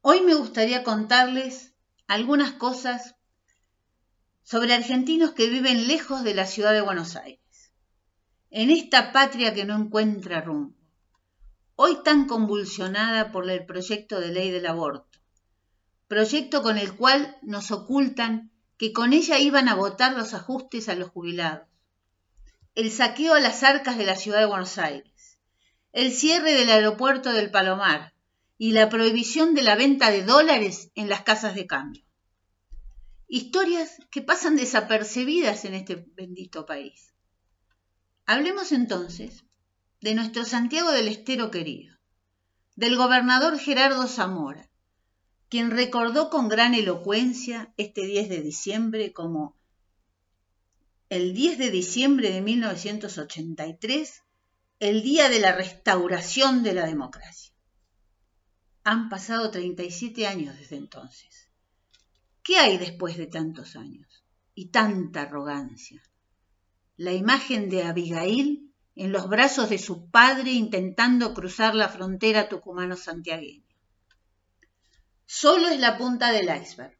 Hoy me gustaría contarles algunas cosas sobre argentinos que viven lejos de la ciudad de Buenos Aires, en esta patria que no encuentra rumbo, hoy tan convulsionada por el proyecto de ley del aborto, proyecto con el cual nos ocultan que con ella iban a votar los ajustes a los jubilados, el saqueo a las arcas de la ciudad de Buenos Aires, el cierre del aeropuerto del Palomar y la prohibición de la venta de dólares en las casas de cambio. Historias que pasan desapercibidas en este bendito país. Hablemos entonces de nuestro Santiago del Estero querido, del gobernador Gerardo Zamora, quien recordó con gran elocuencia este 10 de diciembre como el 10 de diciembre de 1983, el día de la restauración de la democracia. Han pasado 37 años desde entonces. ¿Qué hay después de tantos años y tanta arrogancia? La imagen de Abigail en los brazos de su padre intentando cruzar la frontera tucumano-santiagueña. Solo es la punta del iceberg.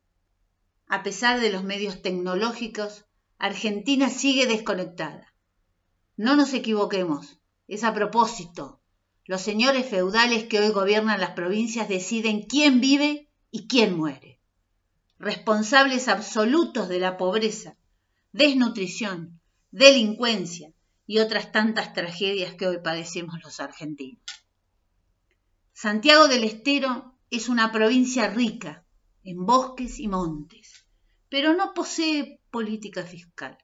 A pesar de los medios tecnológicos, Argentina sigue desconectada. No nos equivoquemos, es a propósito. Los señores feudales que hoy gobiernan las provincias deciden quién vive y quién muere. Responsables absolutos de la pobreza, desnutrición, delincuencia, y otras tantas tragedias que hoy padecemos los argentinos. Santiago del Estero es una provincia rica en bosques y montes, pero no posee política fiscal.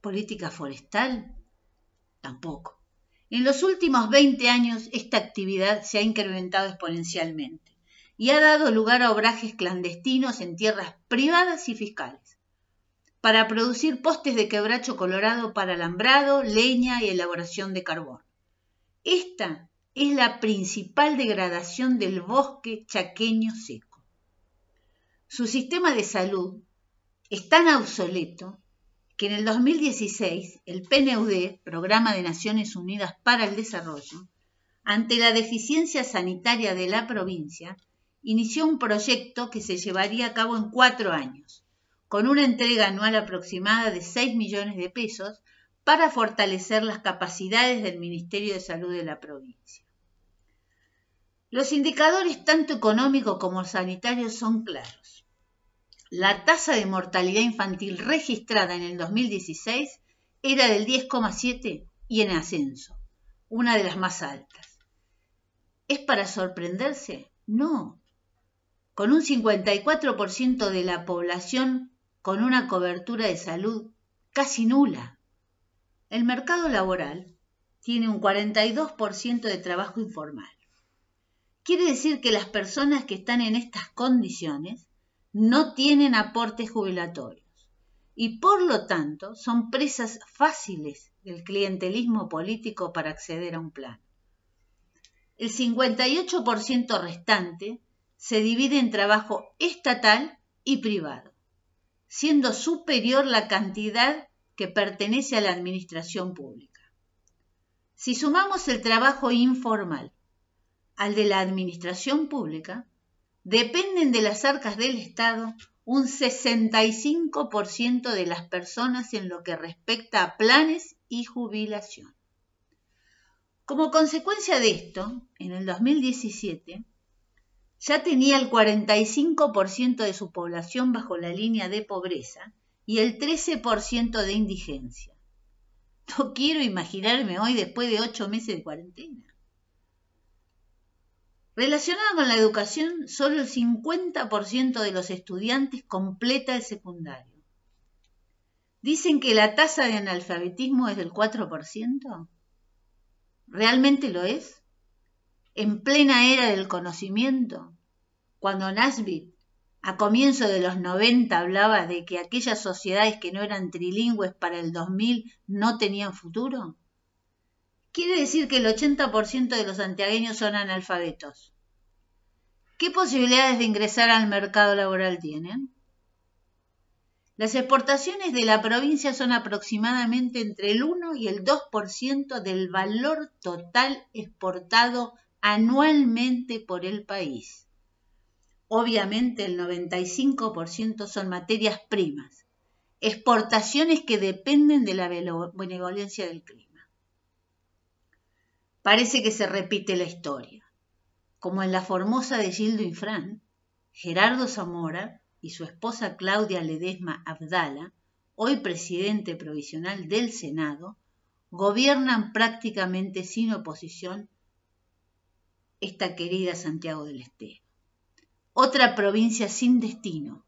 ¿Política forestal? Tampoco. En los últimos 20 años esta actividad se ha incrementado exponencialmente y ha dado lugar a obrajes clandestinos en tierras privadas y fiscales para producir postes de quebracho colorado para alambrado, leña y elaboración de carbón. Esta es la principal degradación del bosque chaqueño seco. Su sistema de salud es tan obsoleto que en el 2016 el PNUD, Programa de Naciones Unidas para el Desarrollo, ante la deficiencia sanitaria de la provincia, inició un proyecto que se llevaría a cabo en cuatro años con una entrega anual aproximada de 6 millones de pesos para fortalecer las capacidades del Ministerio de Salud de la provincia. Los indicadores tanto económicos como sanitarios son claros. La tasa de mortalidad infantil registrada en el 2016 era del 10,7 y en ascenso, una de las más altas. ¿Es para sorprenderse? No. Con un 54% de la población con una cobertura de salud casi nula. El mercado laboral tiene un 42% de trabajo informal. Quiere decir que las personas que están en estas condiciones no tienen aportes jubilatorios y por lo tanto son presas fáciles del clientelismo político para acceder a un plan. El 58% restante se divide en trabajo estatal y privado siendo superior la cantidad que pertenece a la administración pública. Si sumamos el trabajo informal al de la administración pública, dependen de las arcas del Estado un 65% de las personas en lo que respecta a planes y jubilación. Como consecuencia de esto, en el 2017, ya tenía el 45% de su población bajo la línea de pobreza y el 13% de indigencia. No quiero imaginarme hoy después de ocho meses de cuarentena. Relacionado con la educación, solo el 50% de los estudiantes completa el secundario. Dicen que la tasa de analfabetismo es del 4%. ¿Realmente lo es? en plena era del conocimiento, cuando Nasbit a comienzo de los 90 hablaba de que aquellas sociedades que no eran trilingües para el 2000 no tenían futuro? Quiere decir que el 80% de los santiagueños son analfabetos. ¿Qué posibilidades de ingresar al mercado laboral tienen? Las exportaciones de la provincia son aproximadamente entre el 1 y el 2% del valor total exportado anualmente por el país. Obviamente el 95% son materias primas, exportaciones que dependen de la benevolencia del clima. Parece que se repite la historia, como en la Formosa de Gildo Infran, Gerardo Zamora y su esposa Claudia Ledesma Abdala, hoy presidente provisional del Senado, gobiernan prácticamente sin oposición esta querida Santiago del Estero. Otra provincia sin destino,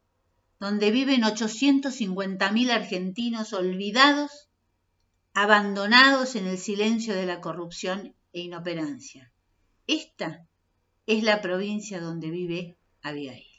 donde viven 850.000 argentinos olvidados, abandonados en el silencio de la corrupción e inoperancia. Esta es la provincia donde vive Abigail.